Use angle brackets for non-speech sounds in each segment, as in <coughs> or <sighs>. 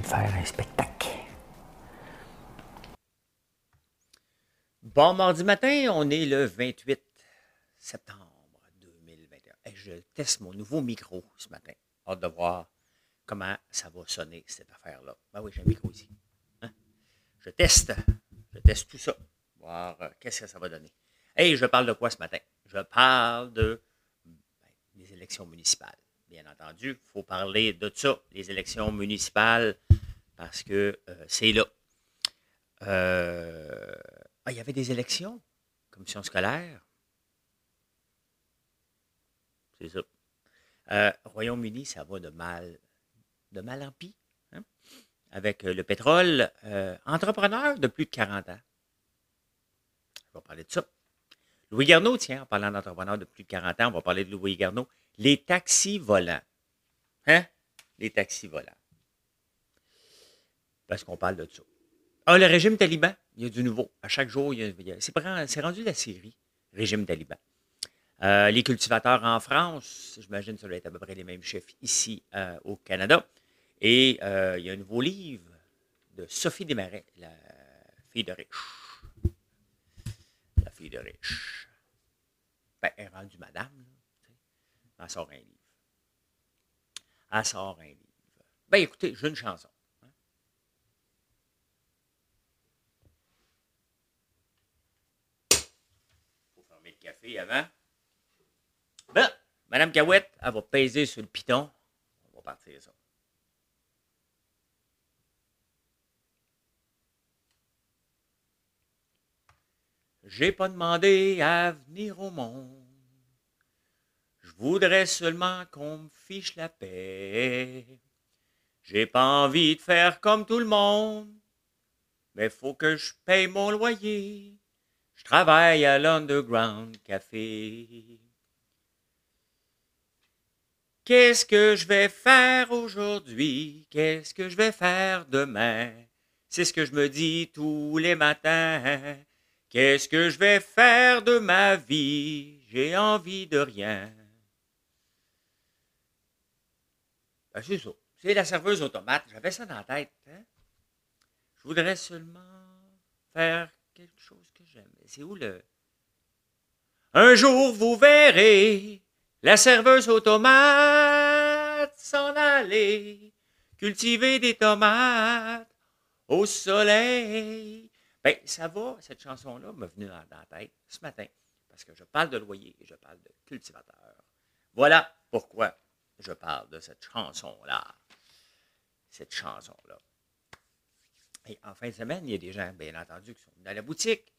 De faire un spectacle. Bon mardi matin, on est le 28 septembre 2021. Et je teste mon nouveau micro ce matin. Hâte de voir comment ça va sonner, cette affaire-là. Ben oui, j'ai un micro ici. Hein? Je teste. Je teste tout ça. Voir euh, qu'est-ce que ça va donner. Hey, je parle de quoi ce matin? Je parle de ben, des élections municipales. Bien entendu, il faut parler de ça, les élections municipales, parce que euh, c'est là. Euh, ah, il y avait des élections, commission scolaire? C'est ça. Euh, Royaume-Uni, ça va de mal, de mal en pis. hein, Avec le pétrole, entrepreneur de plus de 40 ans. On va parler de ça. Louis Garneau, tiens, en parlant d'entrepreneur de plus de 40 ans, on va parler de Louis Garneau. Les taxis volants. Hein? Les taxis volants. Parce qu'on parle de ça. Ah, le régime taliban, il y a du nouveau. À chaque jour, il y a, c'est, rendu la série, régime taliban. Euh, les cultivateurs en France, j'imagine que ça doit être à peu près les mêmes chiffres ici euh, au Canada. Et euh, il y a un nouveau livre de Sophie Desmarais, la fille de riche. La fille de riche. Ben, elle est rendue madame. Là. Elle sort un livre. Elle sort un livre. Ben écoutez, j'ai une chanson. hein. faut fermer le café avant. Ben, Madame Cahouette, elle va peser sur le piton. On va partir ça. J'ai pas demandé à venir au monde. Je voudrais seulement qu'on me fiche la paix. J'ai pas envie de faire comme tout le monde, mais faut que je paye mon loyer. Je travaille à l'Underground Café. Qu'est-ce que je vais faire aujourd'hui? Qu'est-ce que je vais faire demain? C'est ce que je me dis tous les matins. Qu'est-ce que je vais faire de ma vie? J'ai envie de rien. Ben, c'est ça. C'est la serveuse automate. J'avais ça dans la tête. hein. Je voudrais seulement faire quelque chose que j'aime. C'est où le. Un jour, vous verrez la serveuse automate s'en aller cultiver des tomates au soleil. Ben, ça va, cette chanson-là m'a venu dans, dans la tête ce matin, parce que je parle de loyer et je parle de cultivateur. Voilà pourquoi je parle de cette chanson-là. Cette chanson-là. Et en fin de semaine, il y a des gens, bien entendu, qui sont à la boutique.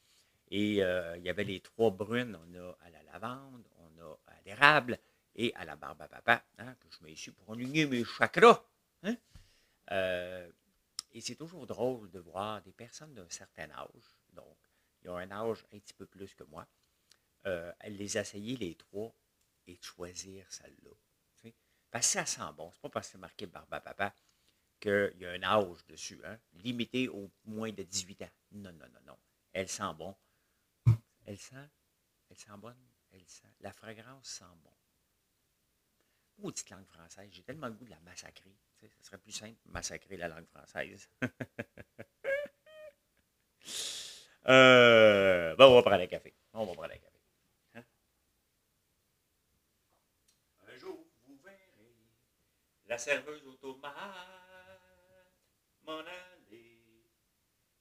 Et euh, il y avait les trois brunes. On a à la lavande, on a à l'érable et à la barbe à papa, hein, que je mets ici pour aligner mes chakras. hein. Euh, et c'est toujours drôle de voir des personnes d'un certain âge, donc ils ont un âge un petit peu plus que moi, euh, les essayer les trois et de choisir celle-là. Parce que ça sent bon. C'est pas parce que c'est marqué barbe à papa qu'il y a un âge dessus, hein, limité au moins de 18 ans. Non, non, non, non. Elle sent bon. Elle sent, elle sent bonne? Elle sent, la fragrance sent bon. Maudite langue française. J'ai tellement le goût de la massacrer. Tu ça serait plus simple massacrer la langue française. <laughs> euh, bon, on va prendre un café. On va prendre un café. Hein? Un jour, vous verrez la serveuse automate m'en aller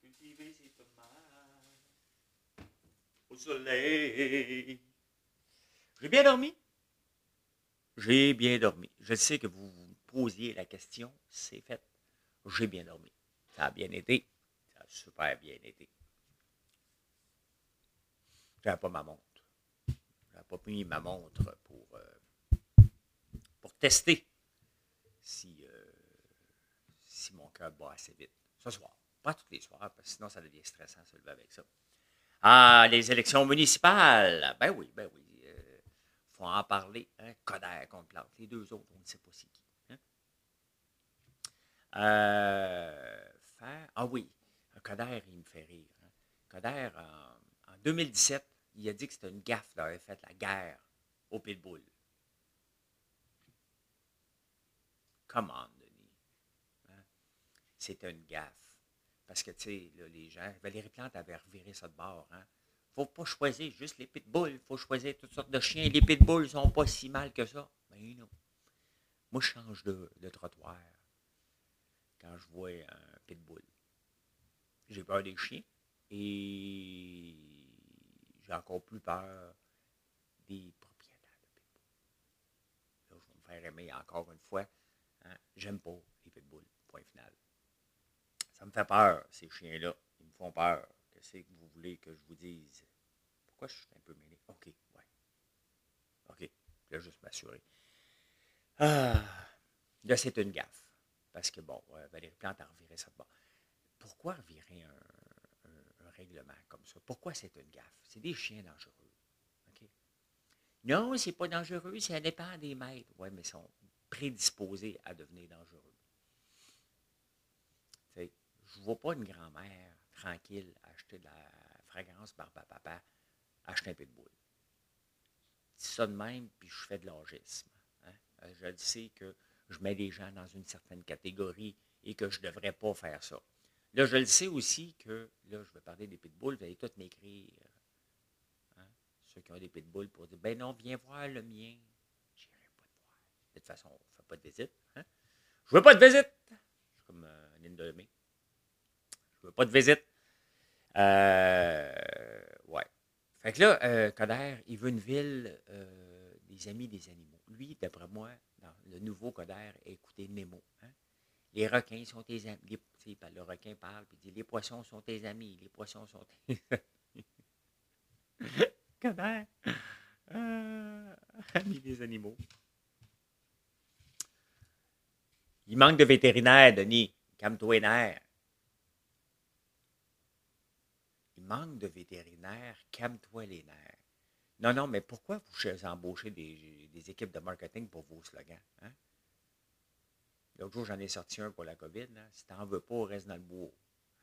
cultiver ses tomates au soleil. J'ai bien dormi? J'ai bien dormi. Je sais que vous vous posiez la question. C'est fait. J'ai bien dormi. Ça a bien été. Ça a super bien été. J'avais pas ma montre. J'avais pas mis ma montre pour, euh, pour tester si, euh, si mon cœur bat assez vite. Ce soir. Pas tous les soirs, parce que sinon ça devient stressant de se lever avec ça. Ah, les élections municipales. Ben oui, ben oui. Il faut en parler. Hein? Coder contre Plante. Les deux autres, on ne sait pas c'est qui. Hein? Euh, faire. Ah oui, Coder, il me fait rire. Hein? Coder, en, en 2017, il a dit que c'était une gaffe d'avoir fait la guerre au Pitbull. Come Denis. Hein? C'était une gaffe. Parce que, tu sais, les gens, Valérie Plante avait reviré ça de bord. Hein? faut pas choisir juste les pitbulls. Il faut choisir toutes sortes de chiens. Les pitbulls sont pas si mal que ça. Mais non. Moi, je change de, de trottoir quand je vois un pitbull. J'ai peur des chiens et j'ai encore plus peur des propriétaires de pitbulls. Là, je vais me faire aimer encore une fois. Hein? J'aime pas les pitbulls. Point final. Ça me fait peur, ces chiens-là. Ils me font peur. Qu'est-ce que vous voulez que je vous dise? Pourquoi je suis un peu mêlé? OK, ouais. OK, je vais juste m'assurer. Ah, là, c'est une gaffe. Parce que, bon, euh, Valérie Plante a reviré ça de. Pourquoi revirer un, règlement comme ça? Pourquoi c'est une gaffe? C'est des chiens dangereux. OK? Non, c'est pas dangereux, ça dépend des maîtres. Oui, mais sont prédisposés à devenir dangereux. je ne vois pas une grand-mère tranquille acheter de la fragrance à papa, acheter un pitbull. Je dis ça de même, puis je fais de l'orgisme. Hein? Je sais que je mets des gens dans une certaine catégorie et que je ne devrais pas faire ça. Là, je le sais aussi que, là, je vais parler des pitbulls, vous allez tous m'écrire, hein? ceux qui ont des pitbulls, pour dire, ben non, viens voir le mien. Je n'irai pas te voir. De toute façon, on ne fait pas de visite. Hein? Je veux pas de visite. Je suis comme euh, une de mes. Je veux pas de visite. Euh, ouais. Fait que là, euh, Coder, il veut une ville euh, des amis des animaux. Lui, d'après moi, le nouveau Coder, écoutez Nemo. Hein? Les requins sont tes amis. Les, le requin parle et dit Les poissons sont tes amis. Les poissons sont tes <laughs> <laughs> amis. Coder, euh, ami des animaux. Il manque de vétérinaires, Denis. Calme-toi, Il manque de vétérinaires, calme-toi les nerfs. Non, non, mais pourquoi vous embauchez des, des équipes de marketing pour vos slogans? Hein? L'autre jour, j'en ai sorti un pour la COVID. Là. Si tu n'en veux pas, reste dans le bois.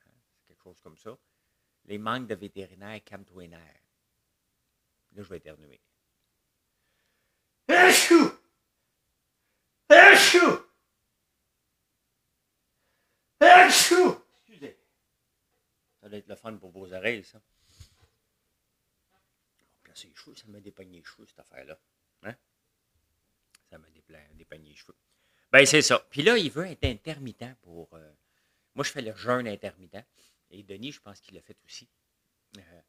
Hein? C'est quelque chose comme ça. Les manques de vétérinaires, calme-toi les nerfs. Là, je vais éternuer. Achou! Achou! Achou! Ça doit être le fun pour vos oreilles, ça. Placer cheveux, ça me dépeigne les cheveux, cette affaire-là. Hein? Ça me dépeigne les cheveux. Ben, c'est ça. Puis là, il veut être intermittent pour. Euh, moi, je fais le jeûne intermittent. Et Denis, je pense qu'il l'a fait aussi. Euh,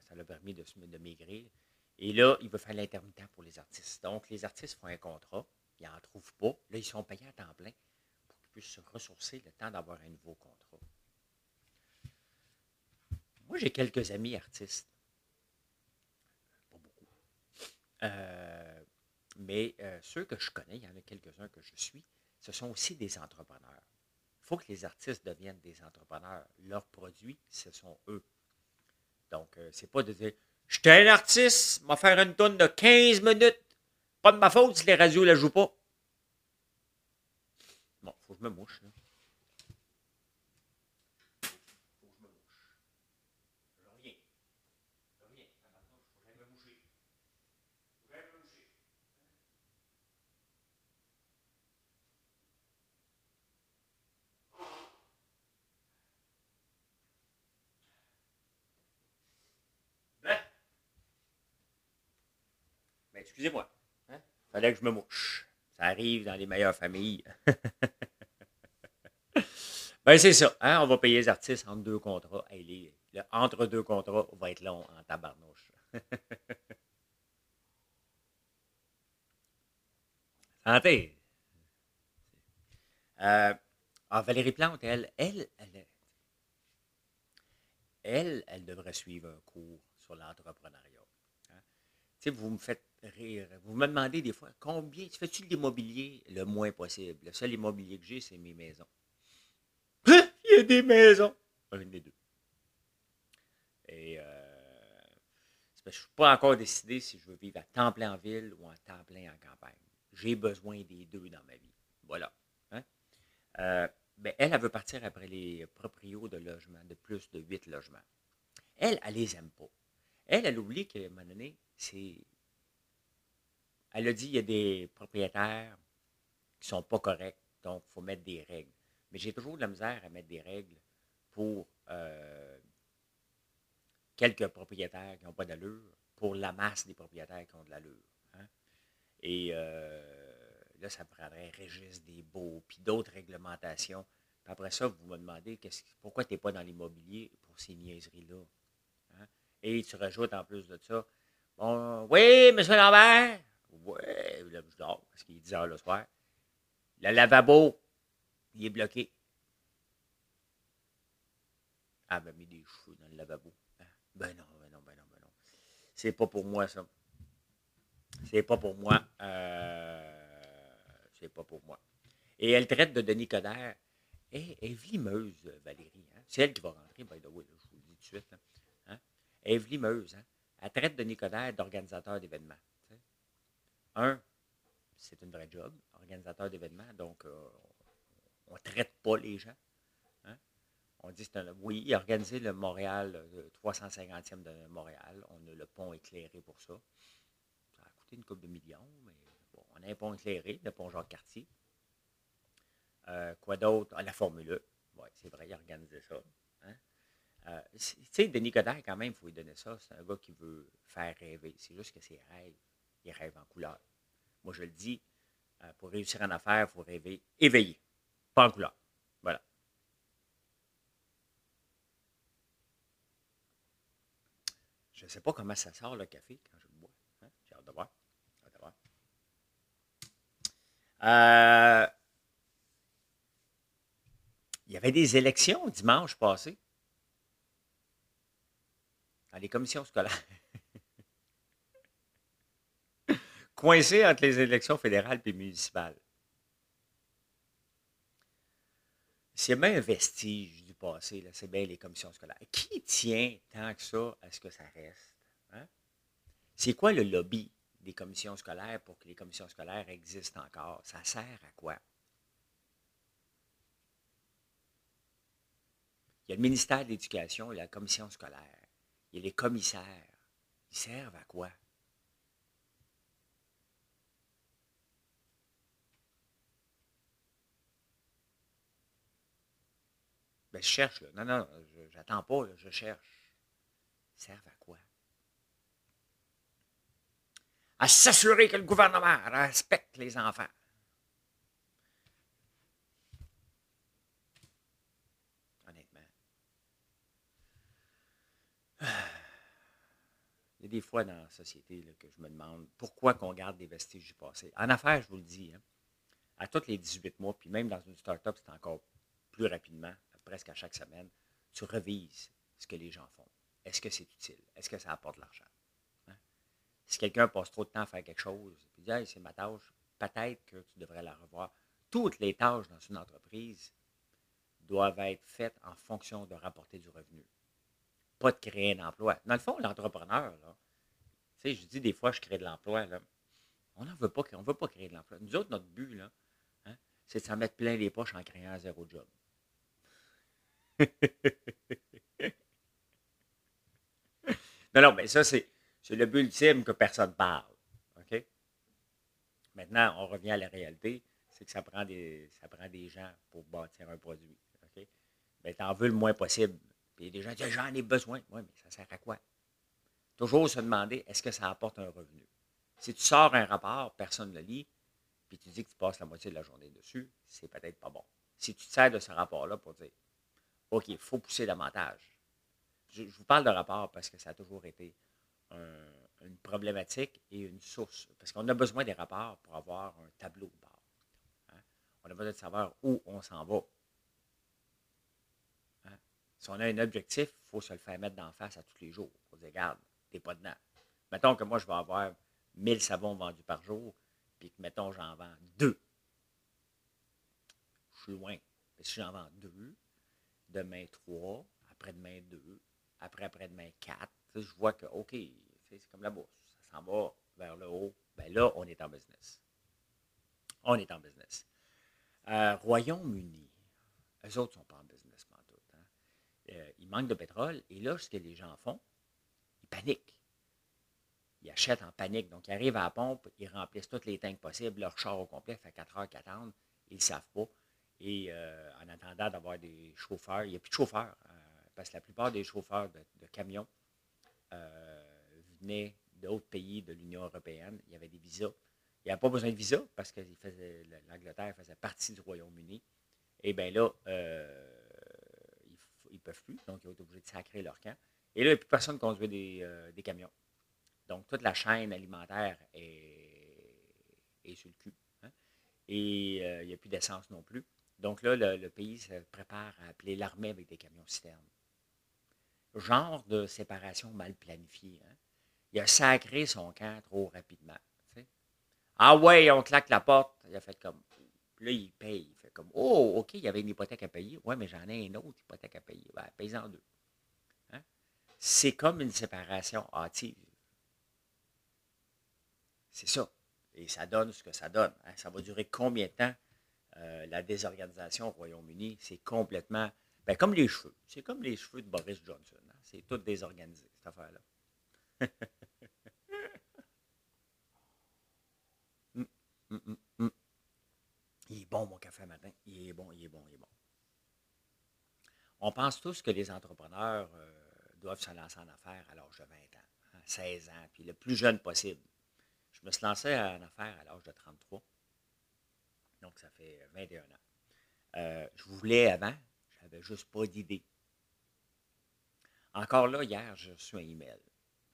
ça l'a permis de, de maigrir. Et là, il veut faire l'intermittent pour les artistes. Donc, les artistes font un contrat. Ils n'en trouvent pas. Là, ils sont payés à temps plein puissent se ressourcer le temps d'avoir un nouveau contrat. Moi, j'ai quelques amis artistes. Pas beaucoup. Euh, mais euh, ceux que je connais, il y en a quelques-uns que je suis, ce sont aussi des entrepreneurs. Il faut que les artistes deviennent des entrepreneurs. Leurs produits, ce sont eux. Donc, euh, c'est pas de dire Je suis un artiste, m'a faire une tonne de 15 minutes. Pas de ma faute si les radios ne la jouent pas. Bon, il faut que je me mouche. Là. excusez-moi. Hein? Fallait que je me mouche. Ça arrive dans les meilleures familles. Ben, c'est ça. Hein? On va payer les artistes entre deux contrats. Entre deux contrats va être long en tabarnouche. <laughs> Santé. Euh, ah, Valérie Plante, elle, elle, elle, elle, devrait suivre un cours sur l'entrepreneuriat. Hein? Vous me faites rire. Vous me demandez des fois, combien, tu fais-tu de l'immobilier le moins possible? Le seul immobilier que j'ai, c'est mes maisons. A des maisons. Un des deux. Et euh, je ne suis pas encore décidé si je veux vivre à temps plein en ville ou en temps plein en campagne. J'ai besoin des deux dans ma vie. Voilà. Hein? Euh, ben, elle, elle veut partir après les proprios de logement, de plus de huit logements. Elle, elle les aime pas. Elle, elle oublie qu'à un moment donné, c'est. Elle a dit qu'il y a des propriétaires qui sont pas corrects, donc il faut mettre des règles. Mais j'ai toujours de la misère à mettre des règles pour euh, quelques propriétaires qui n'ont pas d'allure, pour la masse des propriétaires qui ont de l'allure. Hein. Et euh, là, ça prendrait Régis des beaux, puis d'autres réglementations. Après ça, vous me demandez pourquoi tu n'es pas dans l'immobilier pour ces niaiseries-là. Hein? Et tu rajoutes en plus de ça, bon, oui, monsieur Lambert, oui, là, je dors parce qu'il est 10 heures le soir. Le lavabo, il est bloqué. Ah, ben, mis des cheveux dans le lavabo. Hein? Ben non, ben non, ben non, ben non. C'est pas pour moi, ça. C'est pas pour moi. Euh, c'est pas pour moi. Et elle traite de Denis Coderre. Elle est Valérie. Hein? C'est elle qui va rentrer, by the je vous le dis tout de suite. Hein? Elle est vlimeuse. Hein? Elle traite Denis Coderre d'organisateur d'événements. Un, c'est une vraie job, organisateur d'événements, donc euh, on ne traite pas les gens. Hein. On dit c'est un, oui, il a organisé le Montréal, le 350e de Montréal. On a le pont éclairé pour ça. Ça a coûté une couple de millions, mais bon, on a un pont éclairé, le pont Jacques-Cartier. Euh, quoi d'autre? Ah, la Formule 1. E. Oui, c'est vrai, il a organisé ça. Hein. Euh, tu sais, Denis Coderre, quand même, il faut lui donner ça. C'est un gars qui veut faire rêver. C'est juste que ses rêves, il rêve en couleur. Moi, je le dis, euh, pour réussir en affaires, il faut rêver éveillé, pas couleur. Voilà. Je ne sais pas comment ça sort le café quand je le bois. Hein? J'ai hâte de voir. Hâte de voir. Euh, il y avait des élections dimanche passé dans les commissions scolaires. <laughs> coincé entre les élections fédérales et municipales. C'est bien un vestige du passé, c'est bien les commissions scolaires. Qui tient tant que ça à ce que ça reste? Hein? C'est quoi le lobby des commissions scolaires pour que les commissions scolaires existent encore? Ça sert à quoi? Il y a le ministère de l'Éducation et la commission scolaire. Il y a les commissaires. Ils servent à quoi? Ben, je cherche. Là. Non, non, j'attends pas. je cherche. Ils servent à quoi? À s'assurer que le gouvernement respecte les enfants. Honnêtement. <sighs> Il y a des fois dans la société que je me demande pourquoi qu'on garde des vestiges du passé. En affaires, je vous le dis, hein, à tous les 18 mois, puis même dans une start-up, c'est encore plus rapidement presque à chaque semaine, tu revises ce que les gens font. Est-ce que c'est utile? Est-ce que ça apporte de l'argent? Hein? Si quelqu'un passe trop de temps à faire quelque chose, puis dit c'est ma tâche, peut-être que tu devrais la revoir. Toutes les tâches dans une entreprise doivent être faites en fonction de rapporter du revenu. Pas de créer un emploi. Dans le fond, l'entrepreneur, tu sais, je dis des fois, je crée de l'emploi, On ne veut pas, on veut pas créer de l'emploi. Nous autres, notre but, hein, c'est de s'en mettre plein les poches en créant zéro job. Non, non, mais ça, c'est, le but ultime que personne parle. OK? Maintenant, on revient à la réalité, c'est que ça prend des, ça prend des gens pour bâtir un produit. OK? Mais en veux le moins possible. Puis des gens disent J'en ai besoin. Oui, mais ça sert à quoi? Toujours se demander est-ce que ça apporte un revenu? Si tu sors un rapport, personne ne le lit, puis tu dis que tu passes la moitié de la journée dessus, c'est peut-être pas bon. Si tu te sers de ce rapport-là pour dire OK, il faut pousser davantage. Je, vous parle de rapport parce que ça a toujours été une problématique et une source. Parce qu'on a besoin des rapports pour avoir un tableau de bord. Hein. On a besoin de savoir où on s'en va. Hein. Si on a un objectif, il faut se le faire mettre d'en face à tous les jours. Faut dire, regarde, t'es pas dedans. Mettons que moi, je vais avoir 1000 savons vendus par jour, puis que, mettons, j'en vends deux. Je suis loin. Mais si j'en vends deux, demain 3, après-demain 2, après-après-demain 4. Je vois que, OK, c'est comme la bourse, ça s'en va vers le haut. Ben là, on est en business. On est en business. Euh, Royaume-Uni, eux autres ne sont pas en business, pas tout. Hein. Euh, ils manquent de pétrole. Et là, ce que les gens font, ils paniquent. Ils achètent en panique. Donc, ils arrivent à la pompe, ils remplissent toutes les tanks possibles, leur char au complet fait 4 heures qu'attendre. Ils ne savent pas. Et euh, en attendant d'avoir des chauffeurs, il n'y a plus de chauffeurs, parce que la plupart des chauffeurs de, camions venaient d'autres pays de l'Union européenne. Il y avait des visas. Il n'y a pas besoin de visa parce que l'Angleterre faisait partie du Royaume-Uni. Et bien là, euh, ils ne peuvent plus, donc ils ont été obligés de sacrer leur camp. Et là, il n'y a plus personne qui conduit des, euh, camions. Donc, toute la chaîne alimentaire est, sur le cul. Hein. Et euh, il n'y a plus d'essence non plus. Donc là, le, pays se prépare à appeler l'armée avec des camions citernes. Genre de séparation mal planifiée. Hein. Il a sacré son camp trop rapidement. Ah ouais, on claque la porte. Il a fait comme. Là, il paye. Il fait comme Oh, OK, il y avait une hypothèque à payer. Ouais, mais j'en ai une autre hypothèque à payer. Ben, paye en deux. Hein? C'est comme une séparation hâtive. C'est ça. Et ça donne ce que ça donne. Hein. Ça va durer combien de temps? Euh, la désorganisation au Royaume-Uni? C'est complètement. Ben, comme les cheveux. C'est comme les cheveux de Boris Johnson. Hein. C'est tout désorganisé, cette affaire-là. Hum, hum, hum. Il est bon, mon café matin. Il est bon, il est bon, il est bon. On pense tous que les entrepreneurs euh, doivent se lancer en affaires à l'âge de 20 ans, 16 hein, ans, puis le plus jeune possible. Je me suis lancé en affaires à l'âge de 33. Donc, ça fait 21 ans. Euh, je voulais avant, j'avais juste pas d'idée. Encore là, hier, je reçu un email.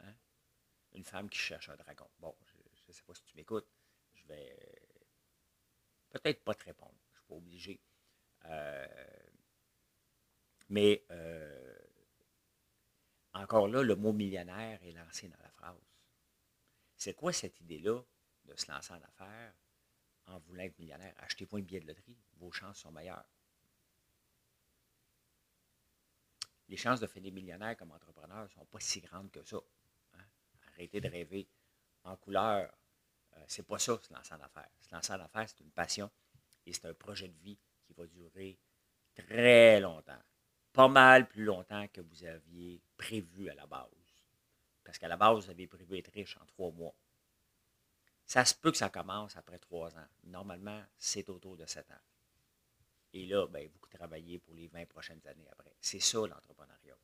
Hein. Une femme qui cherche un dragon. Bon, je ne sais pas si tu m'écoutes peut-être pas te répondre. Je ne suis pas obligé. Euh, mais euh, encore là, le mot millionnaire est lancé dans la phrase. C'est quoi cette idée-là de se lancer en affaires? En voulant être millionnaire? Achetez-vous un billet de loterie, vos chances sont meilleures. Les chances de finir millionnaire comme entrepreneur ne sont pas si grandes que ça. Hein. Arrêtez de rêver en couleur, euh, c'est pas ça, se lancer en affaires. Se lancer c'est une passion et c'est un projet de vie qui va durer très longtemps. Pas mal plus longtemps que vous aviez prévu à la base. Parce qu'à la base, vous avez prévu être riche en trois mois. Ça se peut que ça commence après trois ans. Normalement, c'est autour de sept ans. Et là, ben, vous travaillez pour les 20 prochaines années après. C'est ça l'entrepreneuriat.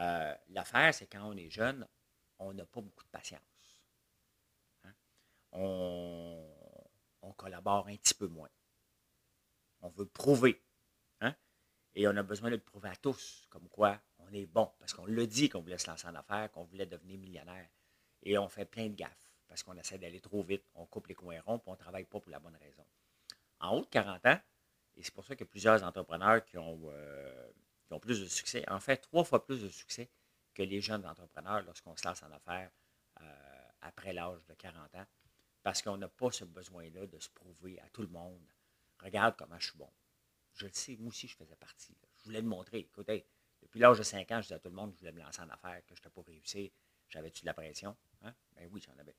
Euh, l'affaire, c'est quand on est jeune, on n'a pas beaucoup de patience on, collabore un petit peu moins. On veut prouver. Hein? Et on a besoin de le prouver à tous, comme quoi on est bon. Parce qu'on le dit qu'on voulait se lancer en affaires, qu'on voulait devenir millionnaire. Et on fait plein de gaffes parce qu'on essaie d'aller trop vite, on coupe les coins ronds, puis on ne travaille pas pour la bonne raison. En haut de 40 ans, et c'est pour ça a plusieurs entrepreneurs qui ont, euh, qui ont plus de succès, en fait, trois fois plus de succès que les jeunes entrepreneurs lorsqu'on se lance en affaires euh, après l'âge de 40 ans parce qu'on n'a pas ce besoin-là de se prouver à tout le monde. Regarde comment je suis bon. Je le sais, moi aussi, je faisais partie. Je voulais le montrer. Écoutez, depuis l'âge de 5 ans, je disais à tout le monde que je voulais me lancer en affaires, que je n'étais pas réussi. J'avais-tu de la pression? Hein? Ben oui, j'en avais.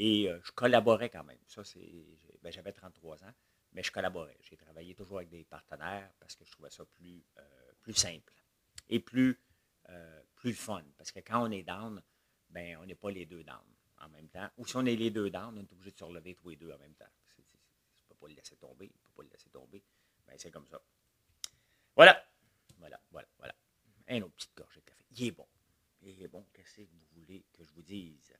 Et euh, je collaborais quand même. Ça, c'est. Ben, j'avais 33 ans, mais je collaborais. J'ai travaillé toujours avec des partenaires parce que je trouvais ça plus, euh, plus simple et plus, euh, plus fun. Parce que quand on est down, ben, on n'est pas les deux down en même temps. Ou si on est les deux dans, on est obligé de se relever tous les deux en même temps. Je ne peux pas le laisser tomber. Je peux pas le laisser tomber. Ben, c'est comme ça. Voilà. Voilà, voilà, voilà. Un autre petite gorgée de café. Il est bon. Il est bon. Qu'est-ce que vous voulez que je vous dise?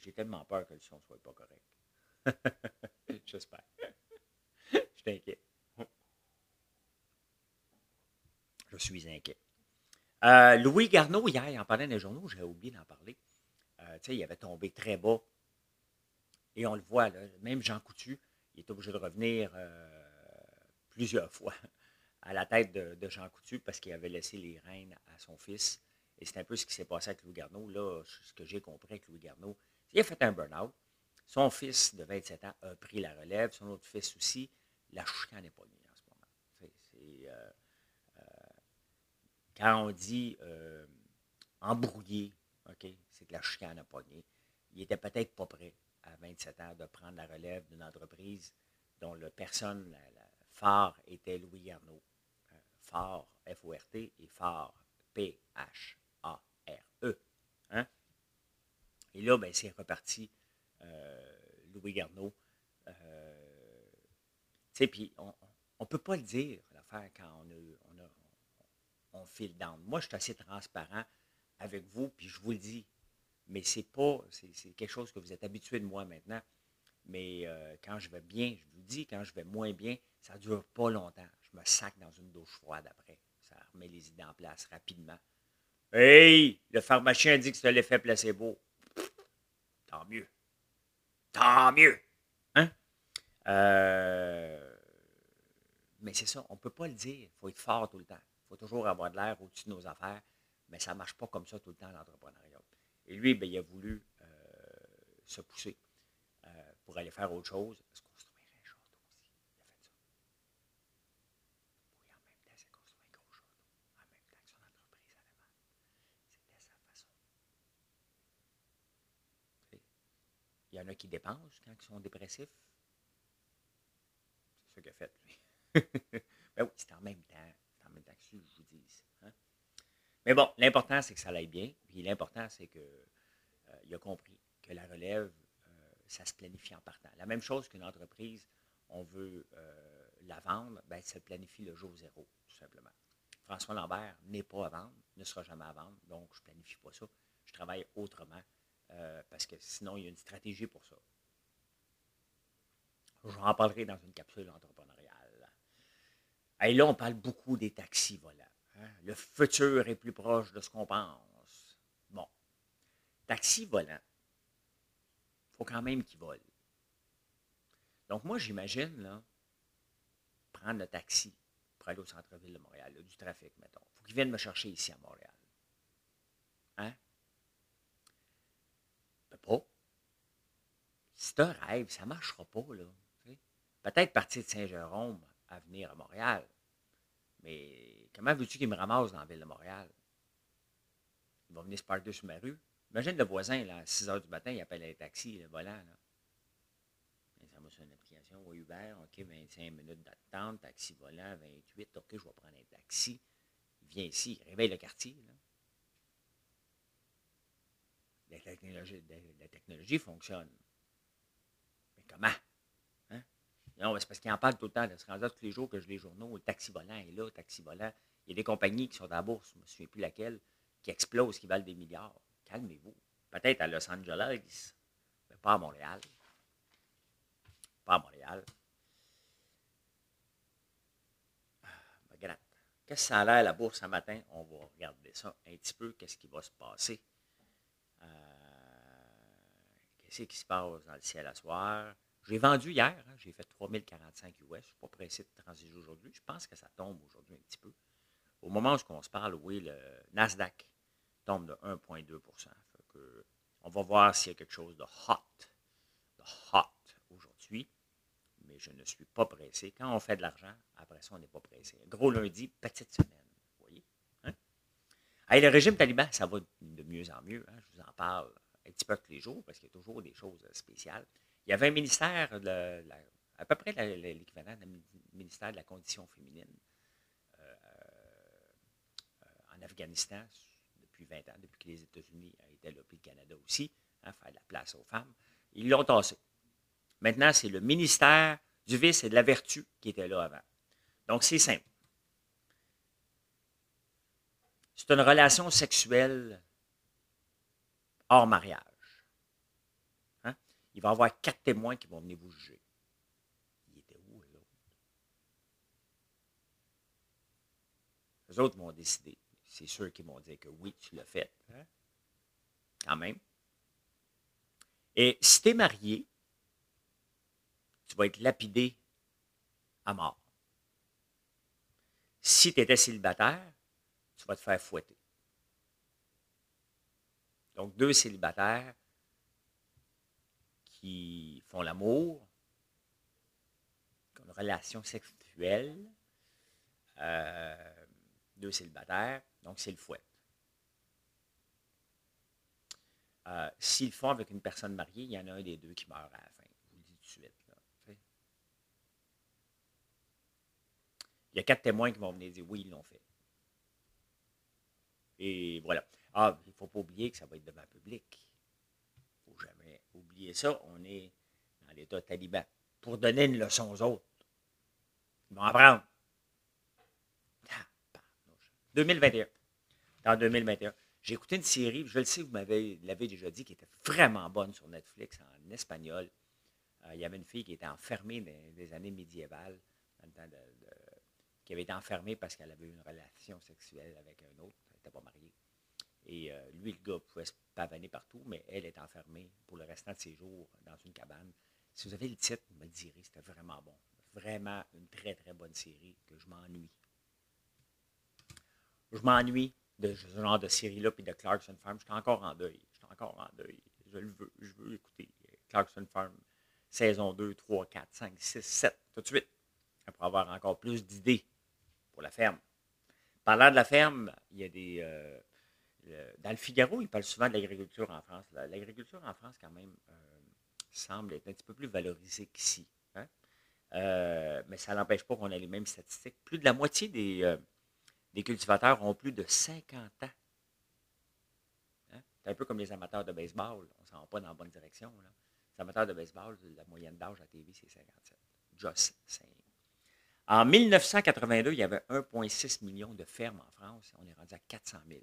J'ai tellement peur que le son ne soit pas correct. <laughs> J'espère. <laughs> Je t'inquiète. Je suis inquiet. Euh, Louis Garneau, hier, en parlant des journaux, j'ai oublié d'en parler. Euh, il avait tombé très bas. Et on le voit, même Jean Coutu, il est obligé de revenir euh, plusieurs fois <laughs> à la tête de, Jean Coutu parce qu'il avait laissé les rênes à son fils. Et c'est un peu ce qui s'est passé avec Louis Garneau. Là, ce que j'ai compris avec Louis Garneau, il a fait un burn-out. Son fils de 27 ans a pris la relève, son autre fils aussi. la chicane est pognée en ce moment. Euh, euh, quand on dit euh, embrouillé, c'est que la chicane a pogné. Il était peut-être pas prêt à 27 ans de prendre la relève d'une entreprise dont le personne la- phare était Louis. Euh, Phare, F-O-R-T, et phare, P-H-A-R-E. Hein? Et là, ben, c'est reparti euh, Louis Garneau. Euh, tu sais, puis on ne peut pas le dire, l'affaire, quand on, on, on file down. Moi, je suis assez transparent avec vous, puis je vous le dis. Mais c'est pas, c'est quelque chose que vous êtes habitué de moi maintenant. Mais euh, quand je vais bien, je vous dis, quand je vais moins bien, ça ne dure pas longtemps. Je me sac dans une douche froide après. Ça remet les idées en place rapidement. Hey, le pharmacien a dit que c'était l'effet placebo. Tant mieux. Tant mieux. Hein? Euh, mais c'est ça, on ne peut pas le dire. Il faut être fort tout le temps. Il faut toujours avoir de l'air au-dessus de nos affaires. Mais ça ne marche pas comme ça tout le temps, l'entrepreneuriat. Et lui, ben, il a voulu euh, se pousser euh, pour aller faire autre chose, se construire un château aussi. Il a fait ça. Oui, en même temps, c'est construire un gros château. En même temps que son entreprise allait mal. C'était sa façon. Tu sais, Il y en a qui dépensent quand ils sont dépressifs. C'est ce qu'il a fait, lui. <laughs> ben oui, c'est en même temps. C'est en même temps que je vous dis. Hein? Mais bon, l'important, c'est que ça aille bien. Puis l'important, c'est qu'il a compris que la relève, euh, ça se planifie en partant. La même chose qu'une entreprise, on veut euh, la vendre, ben, ça se planifie le jour zéro, tout simplement. François Lambert n'est pas à vendre, ne sera jamais à vendre, donc je ne planifie pas ça. Je travaille autrement euh, parce que sinon, il y a une stratégie pour ça. J'en parlerai dans une capsule entrepreneuriale. Et là, on parle beaucoup des taxis volants. hein. Le futur est plus proche de ce qu'on pense. Bon. Taxi volant. Il faut quand même qu'il vole. Donc, moi, j'imagine, là, prendre le taxi pour aller au centre-ville de Montréal, du trafic, mettons. Il faut qu'il vienne me chercher ici à Montréal. Hein? Pas. C'est un rêve, ça ne marchera pas, là. tu. Peut-être partir de Saint-Jérôme à venir à Montréal. Mais comment veux-tu qu'il me ramasse dans la ville de Montréal? Il va venir se parker sur ma rue. Imagine le voisin, là, à 6 h du matin, il appelle un taxi, le volant, là. Et ça va sur une application, ou Uber, OK, 25 minutes d'attente, taxi volant, 28, OK, je vais prendre un taxi. Il vient ici, il réveille le quartier, là. La technologie, la- technologie fonctionne. Mais comment? Hein? Non, c'est parce qu'il en parle tout le temps. rendu à tous les jours que je lis les journaux. Le taxi volant est là, le taxi volant. Il y a des compagnies qui sont à la bourse, je ne me souviens plus laquelle, qui explosent, qui valent des milliards. Calmez-vous. Peut-être à Los Angeles, mais pas à Montréal. Pas à Montréal. Ah. Qu'est-ce que ça a l'air la bourse ce matin? On va regarder ça un petit peu. Qu'est-ce qui va se passer? Euh, Qu'est-ce qui se passe dans le ciel à soir? J'ai vendu hier, hein, j'ai fait 3045 US. Je ne suis pas pressé de transiger aujourd'hui. Je pense que ça tombe aujourd'hui un petit peu. Au moment où on se parle, oui, le Nasdaq tombe de 1,2 Fait que On va voir s'il y a quelque chose de hot, de hot aujourd'hui. Mais je ne suis pas pressé. Quand on fait de l'argent, après ça, on n'est pas pressé. Gros lundi, petite semaine. Vous voyez? Hein? Le régime taliban, ça va de mieux en mieux. hein. Je vous en parle un petit peu tous les jours parce qu'il y a toujours des choses spéciales. Il y avait un ministère, à peu près l'équivalent mi- ministère de la condition féminine euh, euh, en Afghanistan depuis 20 ans, depuis que les États-Unis étaient là, puis le Canada aussi, hein, faire de la place aux femmes. Ils l'ont tassé. Maintenant, c'est le ministère du vice et de la vertu qui était là avant. Donc, c'est simple. C'est une relation sexuelle hors mariage. Hein? Il va y avoir quatre témoins qui vont venir vous juger. Il était où, eux autres? Eux autres vont décider. C'est ceux qui vont dire que oui, tu l'as fait. Hein? Quand même. Et si tu es marié, tu vas être lapidé à mort. Si tu étais célibataire, tu vas te faire fouetter. Donc, deux célibataires qui font l'amour, qu'on relation sexuelle. Euh, deux célibataires, donc c'est le fouet. Euh, S'ils le font avec une personne mariée, il y en a un des deux qui meurt à la fin. Je vous le dis tout de suite. il y a quatre témoins qui vont venir dire oui, ils l'ont fait. Et voilà. Ah, il ne faut pas oublier que ça va être devant le public. Il ne faut jamais oublier ça. On est dans l'État taliban. Pour donner une leçon aux autres. Ils vont apprendre. 2021. En 2021. J'ai écouté une série, je le sais, vous m'avez l'avez déjà dit, qui était vraiment bonne sur Netflix en espagnol. Euh, il y avait une fille qui était enfermée dans des années médiévales, qui avait été enfermée parce qu'elle avait eu une relation sexuelle avec un autre. Elle n'était pas mariée. Et euh, lui, le gars, pouvait se pavaner partout, mais elle est enfermée pour le restant de ses jours dans une cabane. Si vous avez le titre, vous me le direz, c'était vraiment bon. Vraiment une très, très bonne série que je m'ennuie. Je m'ennuie de ce genre de série-là, puis de Clarkson Farm. Je suis encore en deuil. Je suis encore en deuil. Je le veux. Je veux écouter Clarkson Farm, saison 2, 3, 4, 5, 6, 7, tout de suite. Pour avoir encore plus d'idées pour la ferme. Parlant de la ferme, il y a des. Euh, dans le Figaro, il parle souvent de l'agriculture en France. L'agriculture en France, quand même, euh, semble être un petit peu plus valorisée qu'ici. Hein. Euh, mais ça n'empêche pas qu'on ait les mêmes statistiques. Plus de la moitié des, des cultivateurs ont plus de 50 ans. Hein. C'est un peu comme les amateurs de baseball. On ne s'en va pas dans la bonne direction. Les amateurs de baseball, la moyenne d'âge à TV, c'est 57. Just saying. En 1982, il y avait 1,6 million de fermes en France. On est rendu à 400 000.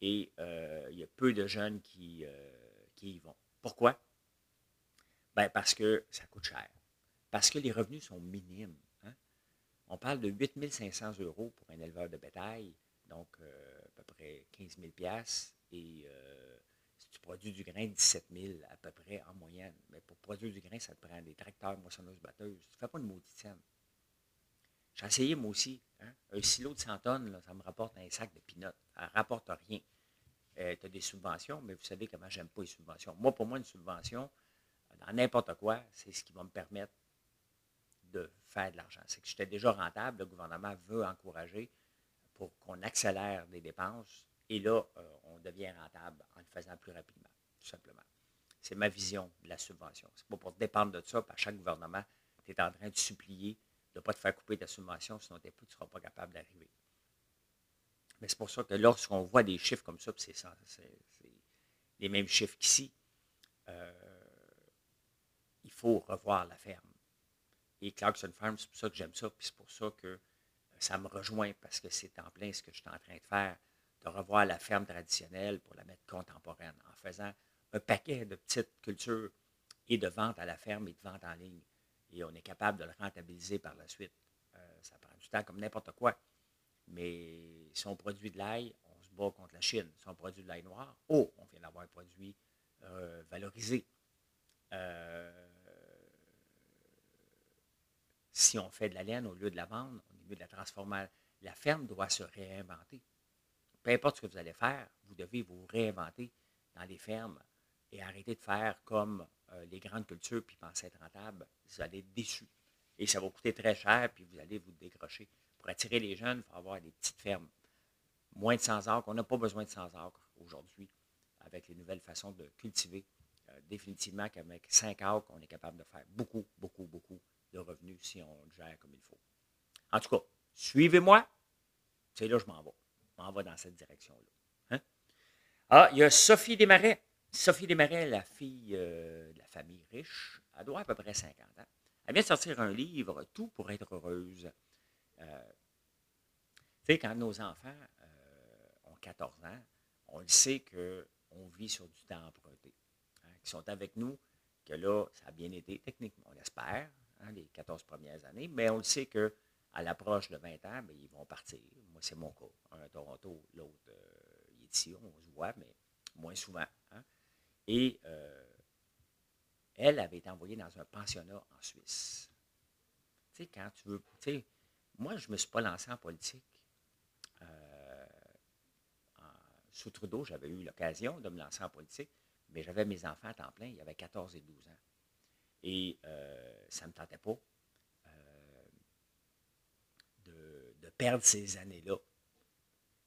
Et euh, il y a peu de jeunes qui, euh, qui y vont. Pourquoi? Ben parce que ça coûte cher. Parce que les revenus sont minimes. Hein. On parle de 8 500 euros pour un éleveur de bétail, donc euh, à peu près 15 000 Et si tu produis du grain, 17 000 à peu près en moyenne. Mais pour produire du grain, ça te prend des tracteurs, moissonneuses-batteuses. Tu ne fais pas une maudite J'ai essayé moi aussi. Hein. Un silo de 100 tonnes, ça me rapporte un sac de pinottes. Ça ne rapporte rien. Euh, tu as des subventions, mais vous savez comment j'aime pas les subventions. Moi, pour moi, une subvention, dans n'importe quoi, c'est ce qui va me permettre de faire de l'argent. C'est que j'étais déjà rentable, le gouvernement veut encourager pour qu'on accélère les dépenses, et là, euh, on devient rentable en le faisant plus rapidement, tout simplement. C'est ma vision de la subvention. Ce n'est pas pour dépendre de ça, par chaque gouvernement, tu es en train de supplier de ne pas te faire couper ta subvention, sinon tu ne seras pas capable d'arriver. Mais c'est pour ça que lorsqu'on voit des chiffres comme ça, c'est les mêmes chiffres qu'ici, euh, il faut revoir la ferme. Et Clarkson Farm, c'est pour ça que j'aime ça, puis c'est pour ça que ça me rejoint, parce que c'est en plein ce que je suis en train de faire, de revoir la ferme traditionnelle pour la mettre contemporaine, en faisant un paquet de petites cultures et de vente à la ferme et de vente en ligne. Et on est capable de le rentabiliser par la suite. Euh, ça prend du temps comme n'importe quoi. Mais si on produit de l'ail, on se bat contre la Chine. Si on produit de l'ail noir, oh, on vient d'avoir un produit euh, valorisé. Euh, si on fait de la laine au lieu de la vendre, au lieu de la transformer, la ferme doit se réinventer. Peu importe ce que vous allez faire, vous devez vous réinventer dans les fermes et arrêter de faire comme euh, les grandes cultures puis penser être rentable. Vous allez être déçu. Et ça va coûter très cher, puis vous allez vous décrocher. Pour attirer les jeunes, il faut avoir des petites fermes. Moins de 100 acres. On n'a pas besoin de 100 acres aujourd'hui avec les nouvelles façons de cultiver. Euh, définitivement qu'avec 5 acres, on est capable de faire beaucoup, beaucoup, beaucoup de revenus si on le gère comme il faut. En tout cas, suivez-moi. C'est là que je m'en vais. Je m'en vais dans cette direction-là. Hein? Ah, il y a Sophie Desmarais. Sophie Desmarais, la fille euh, famille riche, elle doit à peu près 50 ans. Elle vient de sortir un livre, Tout pour être heureuse. Euh, tu sais, quand nos enfants euh, ont 14 ans, on le sait qu'on vit sur du temps emprunté. Hein, ils sont avec nous, que là, ça a bien été techniquement, on l'espère, hein, les 14 premières années, mais on le sait qu'à l'approche de 20 ans, ben, ils vont partir. Moi, c'est mon cas. Un à Toronto, l'autre, euh, il est ici, on se voit, mais moins souvent. Hein. Et elle avait été envoyée dans un pensionnat en Suisse. Tu sais, quand tu veux. Moi, je ne me suis pas lancé en politique. Euh, sous Trudeau, j'avais eu l'occasion de me lancer en politique, mais j'avais mes enfants à temps plein, ils avaient 14 et 12 ans. Et euh, ça ne me tentait pas euh, de, de, perdre ces années-là.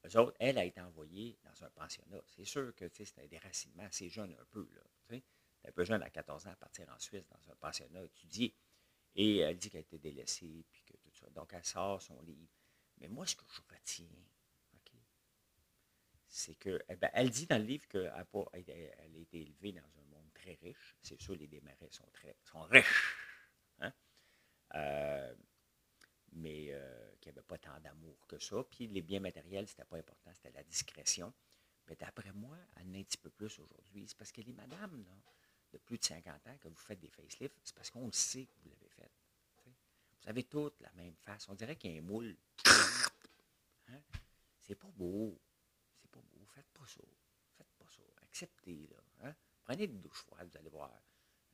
Eux autres, elle a été envoyée dans un pensionnat. C'est sûr que c'était un déracinement assez jeune un peu. Là, un peu jeune à 14 ans à partir en Suisse dans un pensionnat étudié. Et elle dit qu'elle été délaissée, puis que tout ça. Donc, elle sort son livre. Mais moi, ce que je retiens, c'est que, eh ben, elle dit dans le livre qu'elle a, elle a été élevée dans un monde très riche. C'est sûr, les démarrais sont, très, sont riches. Hein? Euh, mais euh, qu'il n'y avait pas tant d'amour que ça. Puis les biens matériels, c'était pas important, c'était la discrétion. Mais d'après moi, elle a un petit peu plus aujourd'hui. C'est parce que les madames de plus de 50 ans que vous faites des facelifts, c'est parce qu'on le sait que vous l'avez fait. Vous avez toutes la même face. On dirait qu'il y a un moule. <coughs> Hein? C'est pas beau. C'est pas beau. Faites pas ça. Faites pas ça. Acceptez, là. Hein? Prenez des douches froides, vous allez voir.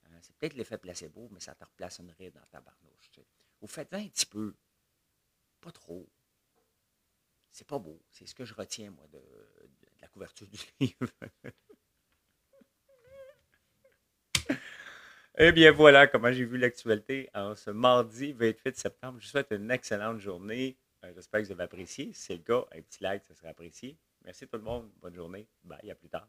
Hein? C'est peut-être l'effet placebo, mais ça te replace une ride dans ta barnouche. Vous faites un petit peu. Pas trop. C'est pas beau. C'est ce que je retiens, moi, de, la couverture du <laughs> livre. Eh bien, voilà comment j'ai vu l'actualité en ce mardi 28 septembre. Je vous souhaite une excellente journée. Euh, j'espère que vous avez apprécié. Si c'est le cas, un petit like, ça serait apprécié. Merci tout le monde. Bonne journée. Bye, à plus tard.